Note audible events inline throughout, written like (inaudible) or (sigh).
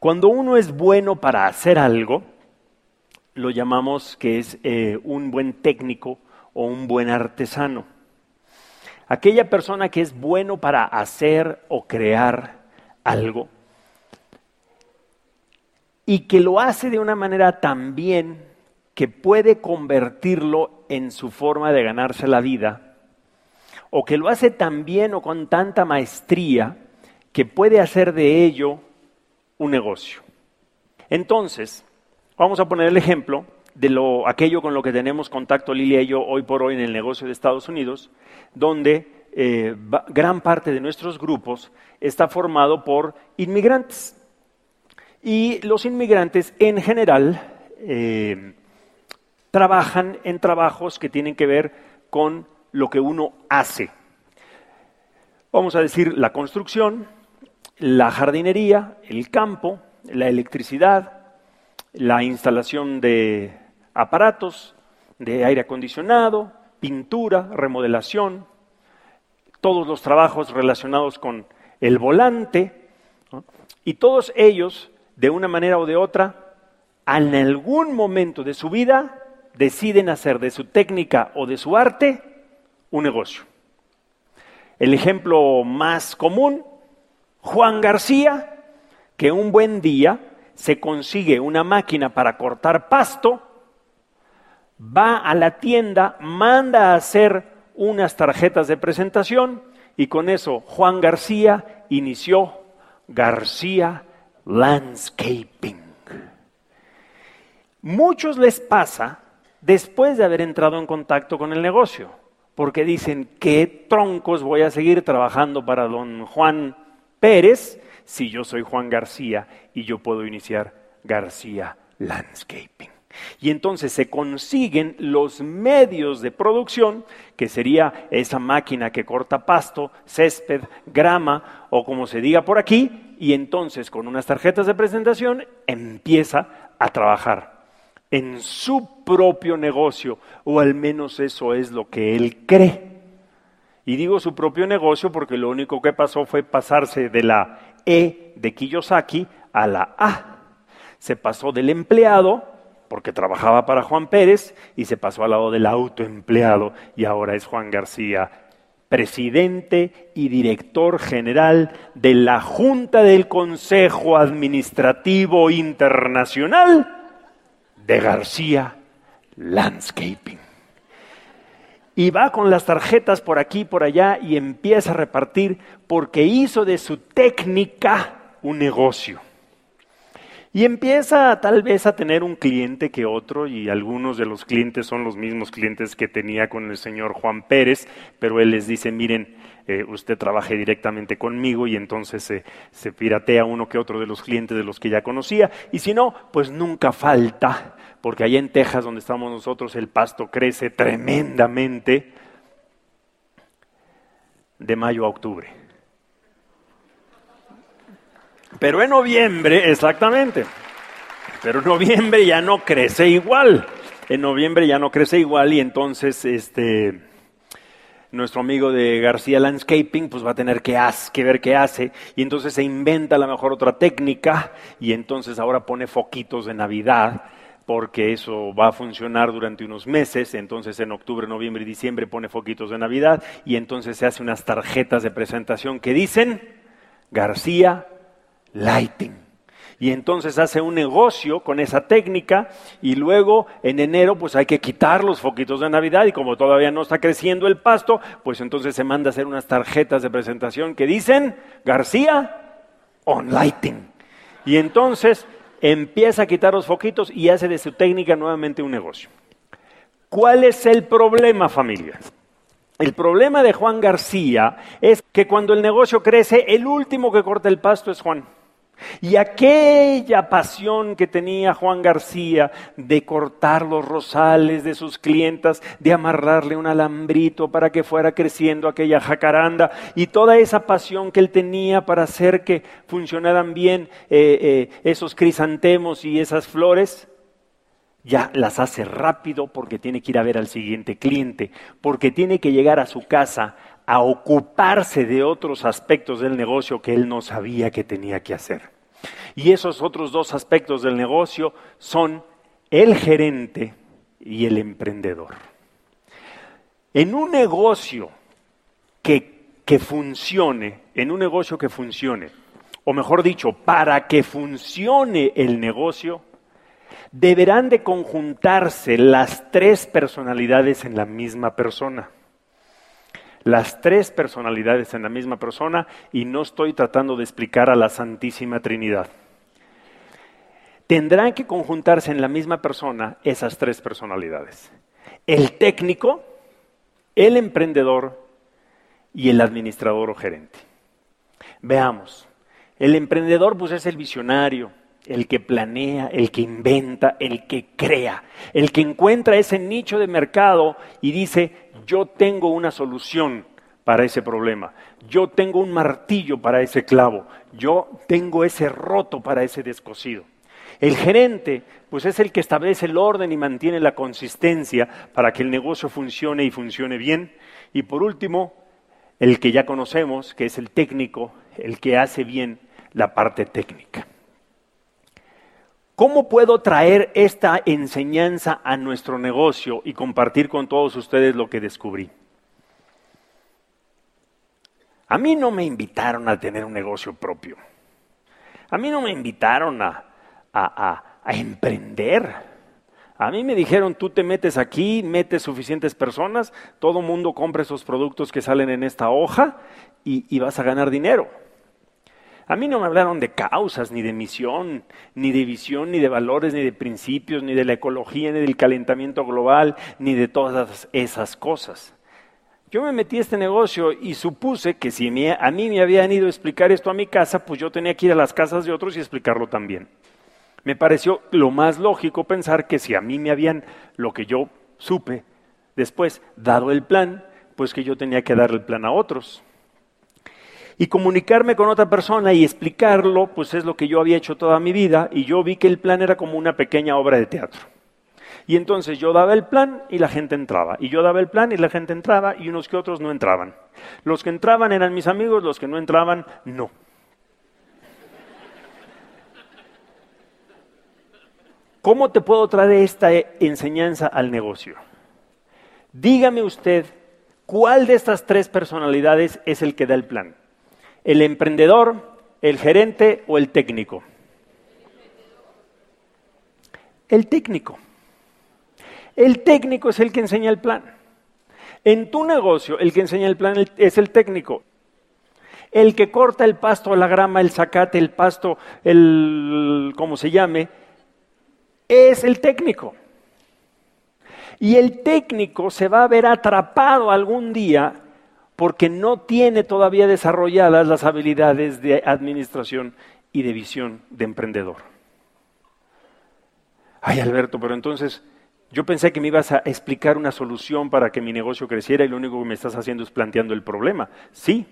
Cuando uno es bueno para hacer algo, lo llamamos que es eh, un buen técnico o un buen artesano. Aquella persona que es bueno para hacer o crear algo y que lo hace de una manera tan bien que puede convertirlo en su forma de ganarse la vida, o que lo hace tan bien o con tanta maestría que puede hacer de ello un negocio. Entonces, vamos a poner el ejemplo de lo, aquello con lo que tenemos contacto Lilia y yo hoy por hoy en el negocio de Estados Unidos, donde eh, gran parte de nuestros grupos está formado por inmigrantes. Y los inmigrantes en general eh, trabajan en trabajos que tienen que ver con lo que uno hace. Vamos a decir la construcción, la jardinería, el campo, la electricidad, la instalación de aparatos de aire acondicionado, pintura, remodelación, todos los trabajos relacionados con el volante, y todos ellos, de una manera o de otra, en algún momento de su vida deciden hacer de su técnica o de su arte un negocio. El ejemplo más común, Juan García, que un buen día se consigue una máquina para cortar pasto, va a la tienda, manda a hacer unas tarjetas de presentación y con eso Juan García inició García Landscaping. Muchos les pasa después de haber entrado en contacto con el negocio, porque dicen, ¿qué troncos voy a seguir trabajando para don Juan Pérez si yo soy Juan García y yo puedo iniciar García Landscaping? Y entonces se consiguen los medios de producción, que sería esa máquina que corta pasto, césped, grama o como se diga por aquí, y entonces con unas tarjetas de presentación empieza a trabajar en su propio negocio, o al menos eso es lo que él cree. Y digo su propio negocio porque lo único que pasó fue pasarse de la E de Kiyosaki a la A. Se pasó del empleado, porque trabajaba para Juan Pérez, y se pasó al lado del autoempleado, y ahora es Juan García, presidente y director general de la Junta del Consejo Administrativo Internacional de García Landscaping. Y va con las tarjetas por aquí, por allá y empieza a repartir porque hizo de su técnica un negocio. Y empieza tal vez a tener un cliente que otro, y algunos de los clientes son los mismos clientes que tenía con el señor Juan Pérez, pero él les dice, miren, eh, usted trabaje directamente conmigo y entonces se piratea uno que otro de los clientes de los que ya conocía, y si no, pues nunca falta, porque allá en Texas donde estamos nosotros el pasto crece tremendamente de mayo a octubre. Pero en noviembre, exactamente, pero en noviembre ya no crece igual. En noviembre ya no crece igual y entonces este nuestro amigo de García Landscaping pues va a tener que, que ver qué hace y entonces se inventa a lo mejor otra técnica y entonces ahora pone foquitos de Navidad porque eso va a funcionar durante unos meses, entonces en octubre, noviembre y diciembre pone foquitos de Navidad y entonces se hace unas tarjetas de presentación que dicen García Lighting y entonces hace un negocio con esa técnica y luego en enero pues hay que quitar los foquitos de Navidad y como todavía no está creciendo el pasto, pues entonces se manda a hacer unas tarjetas de presentación que dicen García on lighting. Y entonces empieza a quitar los foquitos y hace de su técnica nuevamente un negocio. ¿Cuál es el problema, familia? El problema de Juan García es que cuando el negocio crece, el último que corta el pasto es Juan. Y aquella pasión que tenía Juan García de cortar los rosales de sus clientas, de amarrarle un alambrito para que fuera creciendo aquella jacaranda, y toda esa pasión que él tenía para hacer que funcionaran bien eh, eh, esos crisantemos y esas flores, ya las hace rápido porque tiene que ir a ver al siguiente cliente, porque tiene que llegar a su casa a ocuparse de otros aspectos del negocio que él no sabía que tenía que hacer. Y esos otros dos aspectos del negocio son el gerente y el emprendedor. En un negocio que, que funcione, en un negocio que funcione, o mejor dicho, para que funcione el negocio, deberán de conjuntarse las tres personalidades en la misma persona. Las tres personalidades en la misma persona y no estoy tratando de explicar a la Santísima Trinidad. Tendrán que conjuntarse en la misma persona esas tres personalidades. El técnico, el emprendedor y el administrador o gerente. Veamos, el emprendedor pues es el visionario, el que planea, el que inventa, el que crea, el que encuentra ese nicho de mercado y dice, yo tengo una solución para ese problema, yo tengo un martillo para ese clavo, yo tengo ese roto para ese descosido. El gerente, pues es el que establece el orden y mantiene la consistencia para que el negocio funcione y funcione bien. Y por último, el que ya conocemos, que es el técnico, el que hace bien la parte técnica. ¿Cómo puedo traer esta enseñanza a nuestro negocio y compartir con todos ustedes lo que descubrí? A mí no me invitaron a tener un negocio propio. A mí no me invitaron a, a, emprender. A mí me dijeron, tú te metes aquí, metes suficientes personas, todo mundo compra esos productos que salen en esta hoja y vas a ganar dinero. A mí no me hablaron de causas, ni de misión, ni de visión, ni de valores, ni de principios, ni de la ecología, ni del calentamiento global, ni de todas esas cosas. Yo me metí a este negocio y supuse que si a mí me habían ido a explicar esto a mi casa, pues yo tenía que ir a las casas de otros y explicarlo también. Me pareció lo más lógico pensar que si a mí me habían lo que yo supe después dado el plan, pues que yo tenía que dar el plan a otros. Y comunicarme con otra persona y explicarlo, pues es lo que yo había hecho toda mi vida y yo vi que el plan era como una pequeña obra de teatro. Y entonces yo daba el plan y la gente entraba. Y yo daba el plan y la gente entraba y unos que otros no entraban. Los que entraban eran mis amigos, los que no entraban, no. ¿Cómo te puedo traer esta enseñanza al negocio? Dígame usted, ¿cuál de estas tres personalidades es el que da el plan? ¿El emprendedor, el gerente o el técnico? El técnico. El técnico es el que enseña el plan. En tu negocio, el que enseña el plan es el técnico. El que corta el pasto, la grama, el zacate, el pasto, el como se llame, es el técnico. Y el técnico se va a ver atrapado algún día porque no tiene todavía desarrolladas las habilidades de administración y de visión de emprendedor. Ay, Alberto, pero entonces yo pensé que me ibas a explicar una solución para que mi negocio creciera y lo único que me estás haciendo es planteando el problema. Sí,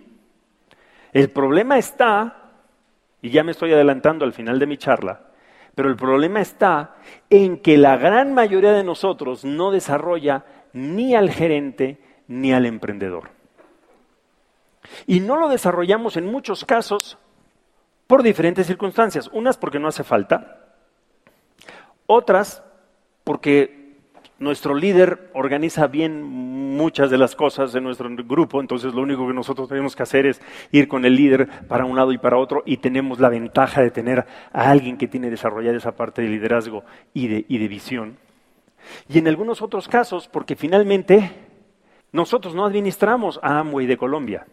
el problema está, y ya me estoy adelantando al final de mi charla, pero el problema está en que la gran mayoría de nosotros no desarrolla ni al gerente ni al emprendedor. Y no lo desarrollamos en muchos casos por diferentes circunstancias. Unas porque no hace falta, otras porque nuestro líder organiza bien muchas de las cosas de nuestro grupo, entonces lo único que nosotros tenemos que hacer es ir con el líder para un lado y para otro y tenemos la ventaja de tener a alguien que tiene desarrollada esa parte de liderazgo y de, y de visión. Y en algunos otros casos, porque finalmente nosotros no administramos a Amway de Colombia.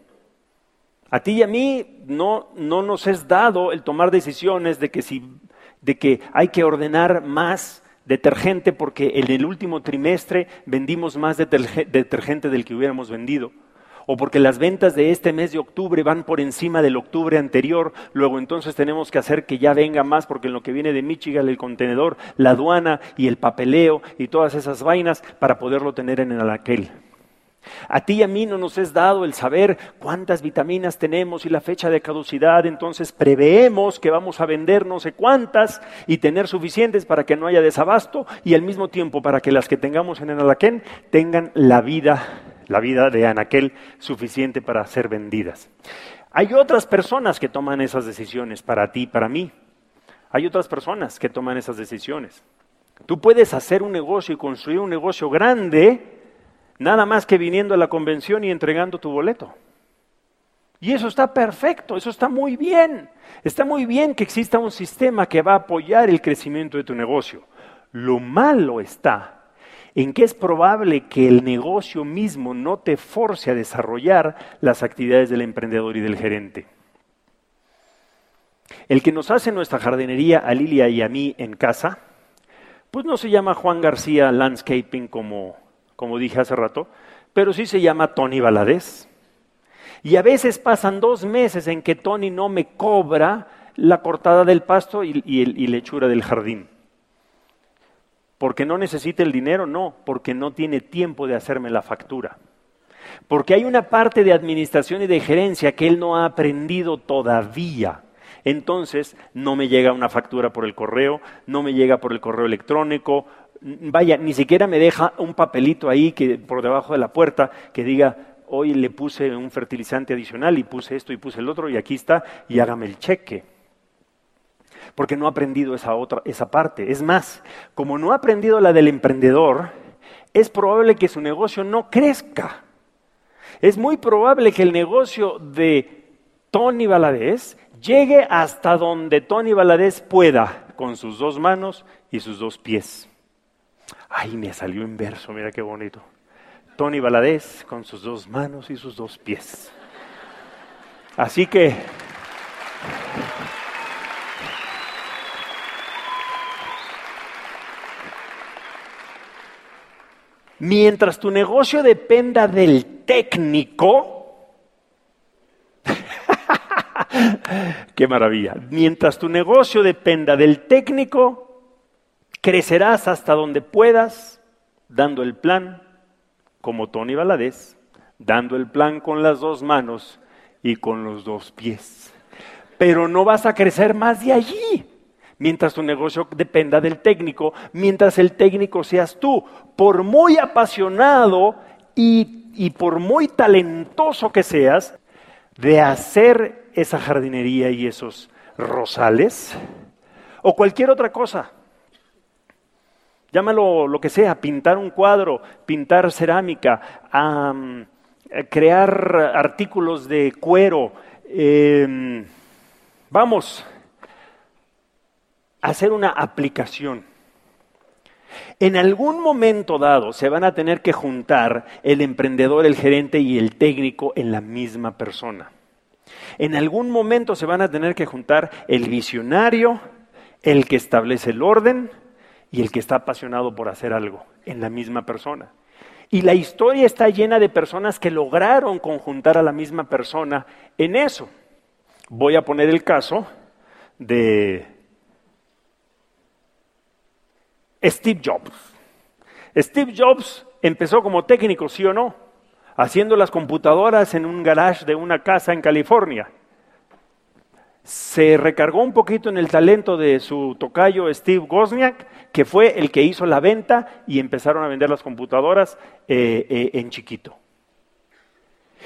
A ti y a mí no, no nos es dado el tomar decisiones de que, si, de que hay que ordenar más detergente porque en el último trimestre vendimos más detergente del que hubiéramos vendido. O porque las ventas de este mes de octubre van por encima del octubre anterior, luego entonces tenemos que hacer que ya venga más porque en lo que viene de Michigan el contenedor, la aduana y el papeleo y todas esas vainas para poderlo tener en el aquel. A ti y a mí no nos es dado el saber cuántas vitaminas tenemos y la fecha de caducidad, entonces preveemos que vamos a vender no sé cuántas y tener suficientes para que no haya desabasto y al mismo tiempo para que las que tengamos en el tengan la vida, la vida de anaquel suficiente para ser vendidas. Hay otras personas que toman esas decisiones para ti para mí. Hay otras personas que toman esas decisiones. Tú puedes hacer un negocio y construir un negocio grande nada más que viniendo a la convención y entregando tu boleto. Y eso está perfecto, eso está muy bien. Está muy bien que exista un sistema que va a apoyar el crecimiento de tu negocio. Lo malo está en que es probable que el negocio mismo no te force a desarrollar las actividades del emprendedor y del gerente. El que nos hace nuestra jardinería a Lilia y a mí en casa, pues no se llama Juan García Landscaping como, como dije hace rato, pero sí se llama Tony Valadez. Y a veces pasan dos meses en que Tony no me cobra la cortada del pasto y, y lechura del jardín. ¿Porque no necesita el dinero? No, porque no tiene tiempo de hacerme la factura. Porque hay una parte de administración y de gerencia que él no ha aprendido todavía. Entonces no me llega una factura por el correo, no me llega por el correo electrónico, vaya, ni siquiera me deja un papelito ahí que por debajo de la puerta que diga hoy le puse un fertilizante adicional y puse esto y puse el otro y aquí está y hágame el cheque porque no ha aprendido esa otra, esa parte. Es más, como no ha aprendido la del emprendedor, es probable que su negocio no crezca. Es muy probable que el negocio de Tony Valadez llegue hasta donde Tony Valadez pueda, con sus dos manos y sus dos pies. Ay, me salió en verso, mira qué bonito. Tony Valadez con sus dos manos y sus dos pies. Así que Mientras tu negocio dependa del técnico, (laughs) qué maravilla, mientras tu negocio dependa del técnico, crecerás hasta donde puedas, dando el plan como Tony Valadez, dando el plan con las dos manos y con los dos pies. Pero no vas a crecer más de allí mientras tu negocio dependa del técnico, mientras el técnico seas tú. Por muy apasionado y, y, por muy talentoso que seas de hacer esa jardinería y esos rosales o cualquier otra cosa. Llámalo lo que sea, pintar un cuadro, pintar cerámica, crear artículos de cuero. Em, vamos, hacer una aplicación. En algún momento dado se van a tener que juntar el emprendedor, el gerente y el técnico en la misma persona. En algún momento se van a tener que juntar el visionario, el que establece el orden y el que está apasionado por hacer algo en la misma persona. Y la historia está llena de personas que lograron conjuntar a la misma persona en eso. Voy a poner el caso de Steve Jobs. Steve Jobs empezó como técnico, ¿sí o no? Haciendo las computadoras en un garage de una casa en California. Se recargó un poquito en el talento de su tocayo Steve Wozniak, que fue el que hizo la venta y empezaron a vender las computadoras eh, eh, en chiquito.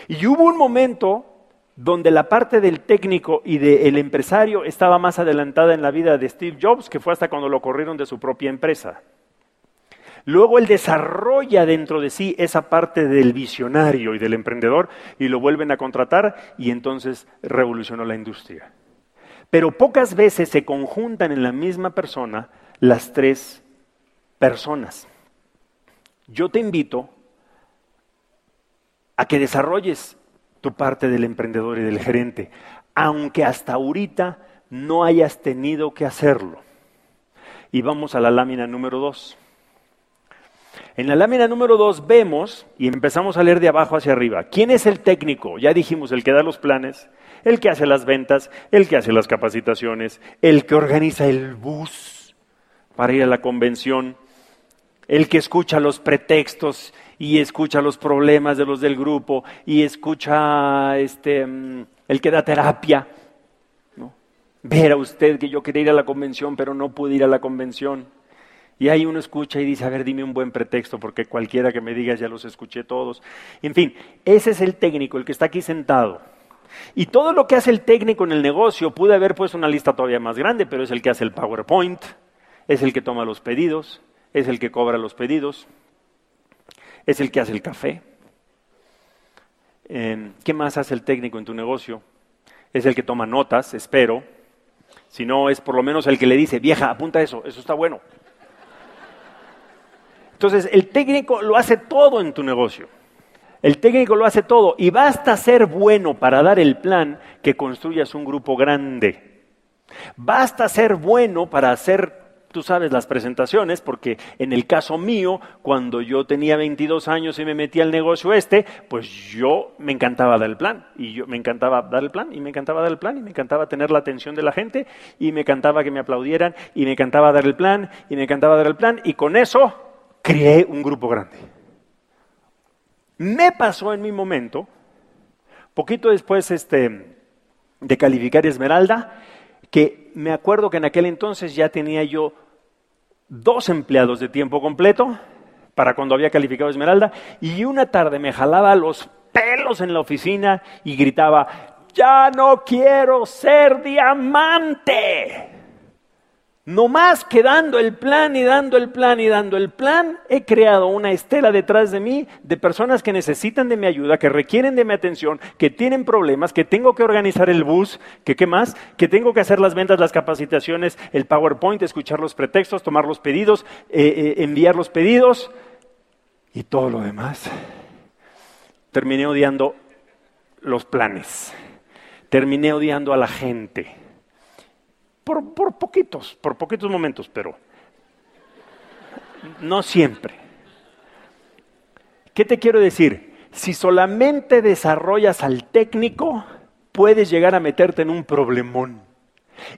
Y hubo un momento donde la parte del técnico y del empresario estaba más adelantada en la vida de Steve Jobs, que fue hasta cuando lo corrieron de su propia empresa. Luego él desarrolla dentro de sí esa parte del visionario y del emprendedor y lo vuelven a contratar y entonces revolucionó la industria. Pero pocas veces se conjuntan en la misma persona las tres personas. Yo te invito a que desarrolles tu parte del emprendedor y del gerente, aunque hasta ahorita no hayas tenido que hacerlo. Y vamos a la lámina número dos. En la lámina número dos vemos, y empezamos a leer de abajo hacia arriba, ¿quién es el técnico? Ya dijimos, el que da los planes, el que hace las ventas, el que hace las capacitaciones, el que organiza el bus para ir a la convención, el que escucha los pretextos y escucha los problemas de los del grupo y escucha este, mm, el que da terapia. Ver a usted que yo quería ir a la convención, pero no pude ir a la convención. Y ahí uno escucha y dice, a ver, dime un buen pretexto, porque cualquiera que me diga ya los escuché todos. En fin, ese es el técnico, el que está aquí sentado. Y todo lo que hace el técnico en el negocio, pude haber puesto una lista todavía más grande, pero es el que hace el PowerPoint, es el que toma los pedidos, es el que cobra los pedidos, es el que hace el café. Eh, ¿Qué más hace el técnico en tu negocio? Es el que toma notas, espero. Si no, es por lo menos el que le dice, vieja, apunta eso, eso está bueno. Entonces, el técnico lo hace todo en tu negocio. El técnico lo hace todo y basta ser bueno para dar el plan que construyas un grupo grande. Basta ser bueno para hacer tú sabes, las presentaciones, porque en el caso mío, cuando yo tenía 22 años y me metí al negocio este, pues yo me encantaba dar el plan, y yo me encantaba dar el plan, y me encantaba dar el plan, y me encantaba tener la atención de la gente, y me encantaba que me aplaudieran, y me encantaba dar el plan, y me encantaba dar el plan, y con eso creé un grupo grande. Me pasó en mi momento, poquito después este, de calificar Esmeralda, que me acuerdo que en aquel entonces ya tenía yo dos empleados de tiempo completo para cuando había calificado Esmeralda y una tarde me jalaba los pelos en la oficina y gritaba, ya no quiero ser diamante. No más que dando el plan y dando el plan y dando el plan, he creado una estela detrás de mí de personas que necesitan de mi ayuda, que requieren de mi atención, que tienen problemas, que tengo que organizar el bus, que qué más, que tengo que hacer las ventas, las capacitaciones, el PowerPoint, escuchar los pretextos, tomar los pedidos, eh, eh, enviar los pedidos y todo lo demás. Terminé odiando los planes, terminé odiando a la gente por, poquitos, por poquitos momentos, pero no siempre. ¿Qué te quiero decir? Si solamente desarrollas al técnico, puedes llegar a meterte en un problemón.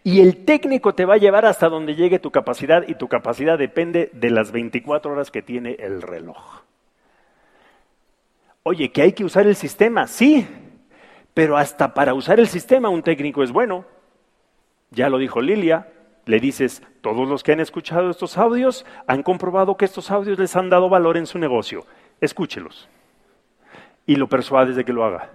Y el técnico te va a llevar hasta donde llegue tu capacidad y tu capacidad depende de las 24 horas que tiene el reloj. Oye, que hay que usar el sistema, sí, pero hasta para usar el sistema un técnico es bueno. Ya lo dijo Lilia, le dices, todos los que han escuchado estos audios han comprobado que estos audios les han dado valor en su negocio. Escúchelos. Y lo persuades de que lo haga.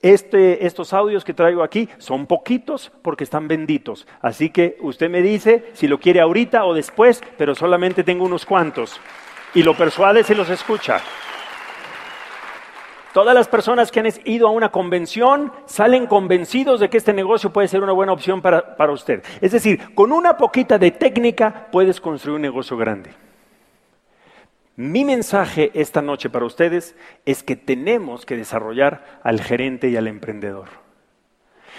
Este, estos audios que traigo aquí son poquitos porque están benditos. Así que usted me dice si lo quiere ahorita o después, pero solamente tengo unos cuantos. Y lo persuades y los escucha. Todas las personas que han ido a una convención salen convencidos de que este negocio puede ser una buena opción para, usted. Es decir, con una poquita de técnica puedes construir un negocio grande. Mi mensaje esta noche para ustedes es que tenemos que desarrollar al gerente y al emprendedor.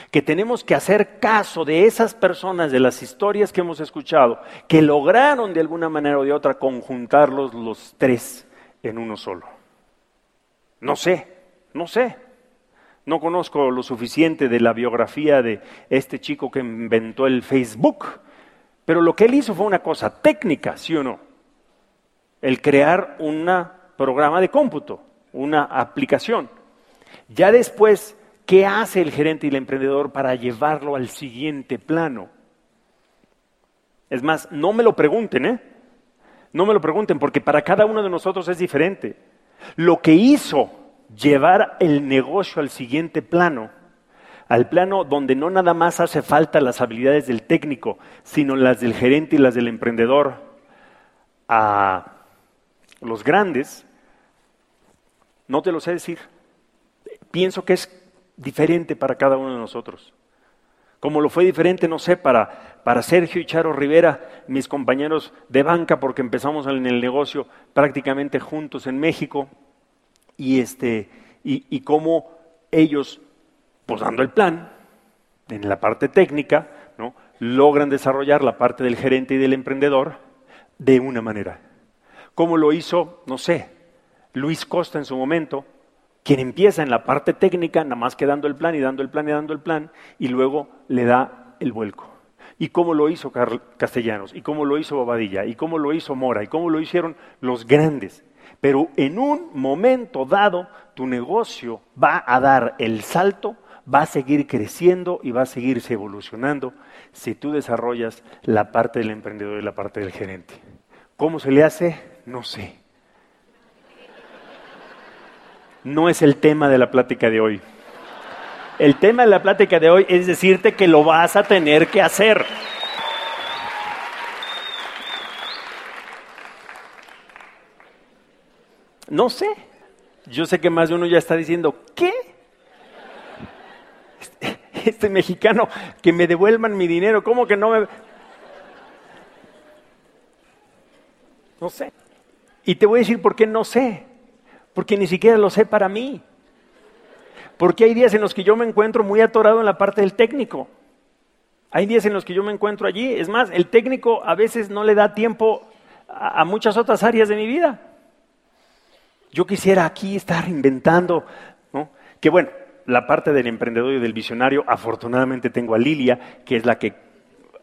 Que tenemos que hacer caso de esas personas, de las historias que hemos escuchado, que lograron de alguna manera o de otra conjuntarlos los tres en uno solo. No sé, no sé. No conozco lo suficiente de la biografía de este chico que inventó el Facebook, pero lo que él hizo fue una cosa técnica, ¿sí o no? El crear un programa de cómputo, una aplicación. Ya después, ¿qué hace el gerente y el emprendedor para llevarlo al siguiente plano? Es más, no me lo pregunten, ¿eh? No me lo pregunten, porque para cada uno de nosotros es diferente. Lo que hizo llevar el negocio al siguiente plano, al plano donde no nada más hace falta las habilidades del técnico, sino las del gerente y las del emprendedor, a los grandes, no te lo sé decir. Pienso que es diferente para cada uno de nosotros. Como lo fue diferente, no sé, para, para Sergio y Charo Rivera, mis compañeros de banca, porque empezamos en el negocio prácticamente juntos en México, y, este, y, cómo ellos, pues dando el plan, en la parte técnica, ¿no? logran desarrollar la parte del gerente y del emprendedor de una manera. Como lo hizo, no sé, Luis Costa en su momento, quien empieza en la parte técnica, nada más que dando el plan y dando el plan y dando el plan, y luego le da el vuelco. Y cómo lo hizo Castellanos, y cómo lo hizo Bobadilla, y cómo lo hizo Mora, y cómo lo hicieron los grandes. Pero en un momento dado, tu negocio va a dar el salto, va a seguir creciendo y va a seguirse evolucionando si tú desarrollas la parte del emprendedor y la parte del gerente. ¿Cómo se le hace? No sé. No es el tema de la plática de hoy. El tema de la plática de hoy es decirte que lo vas a tener que hacer. No sé. Yo sé que más de uno ya está diciendo, ¿qué? Este, este, mexicano, que me devuelvan mi dinero, ¿cómo que no me... No sé. Y te voy a decir por qué no sé. Porque ni siquiera lo sé para mí. Porque hay días en los que yo me encuentro muy atorado en la parte del técnico. Hay días en los que yo me encuentro allí. Es más, el técnico a veces no le da tiempo a, muchas otras áreas de mi vida. Yo quisiera aquí estar inventando. Que bueno, la parte del emprendedor y del visionario, afortunadamente tengo a Lilia, que es la que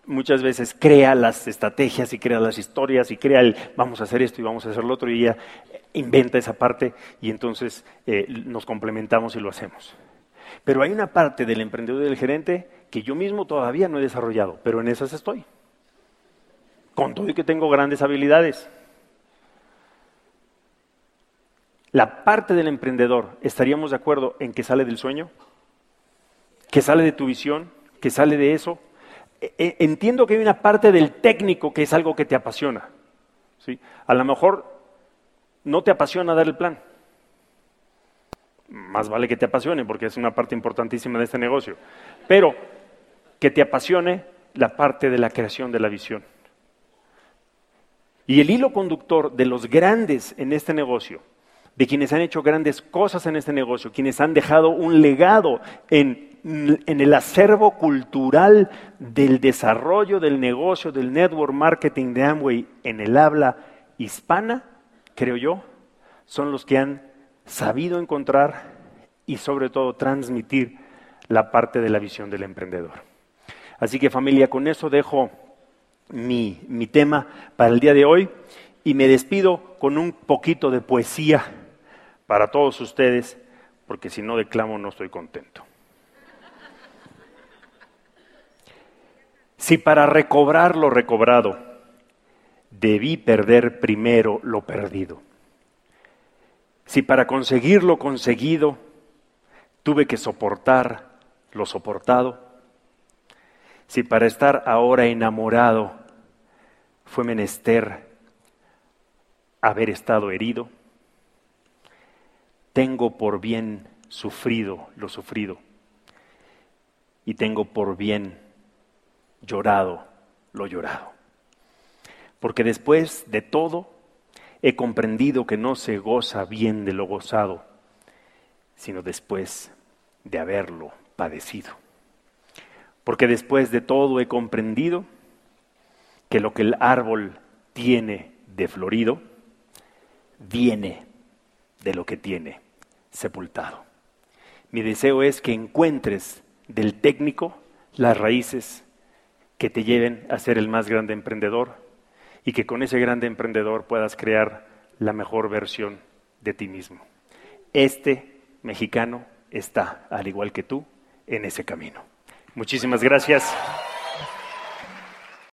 muchas veces crea las estrategias y crea las historias y crea el vamos a hacer esto y vamos a hacer lo otro y ella inventa esa parte y entonces eh, nos complementamos y lo hacemos. Pero hay una parte del emprendedor y del gerente que yo mismo todavía no he desarrollado, pero en esas estoy. Con todo y que tengo grandes habilidades. La parte del emprendedor, ¿estaríamos de acuerdo en que sale del sueño? ¿Que sale de tu visión? ¿Que sale de eso? E, e, entiendo que hay una parte del técnico que es algo que te apasiona. ¿sí? A lo mejor no te apasiona dar el plan. Más vale que te apasione porque es una parte importantísima de este negocio. Pero que te apasione la parte de la creación de la visión. Y el hilo conductor de los grandes en este negocio de quienes han hecho grandes cosas en este negocio, quienes han dejado un legado en, el acervo cultural del desarrollo del negocio, del network marketing de Amway en el habla hispana, creo yo, son los que han sabido encontrar y sobre todo transmitir la parte de la visión del emprendedor. Así que familia, con eso dejo mi, mi tema para el día de hoy y me despido con un poquito de poesía para todos ustedes, porque si no declamo no estoy contento. Si para recobrar lo recobrado debí perder primero lo perdido, si para conseguir lo conseguido tuve que soportar lo soportado, si para estar ahora enamorado fue menester haber estado herido, tengo por bien sufrido lo sufrido y tengo por bien llorado lo llorado. Porque después de todo he comprendido que no se goza bien de lo gozado, sino después de haberlo padecido. Porque después de todo he comprendido que lo que el árbol tiene de florido viene de lo que tiene sepultado. Mi deseo es que encuentres del técnico las raíces que te lleven a ser el más grande emprendedor y que con ese grande emprendedor puedas crear la mejor versión de ti mismo. Este mexicano está, al igual que tú, en ese camino. Muchísimas gracias.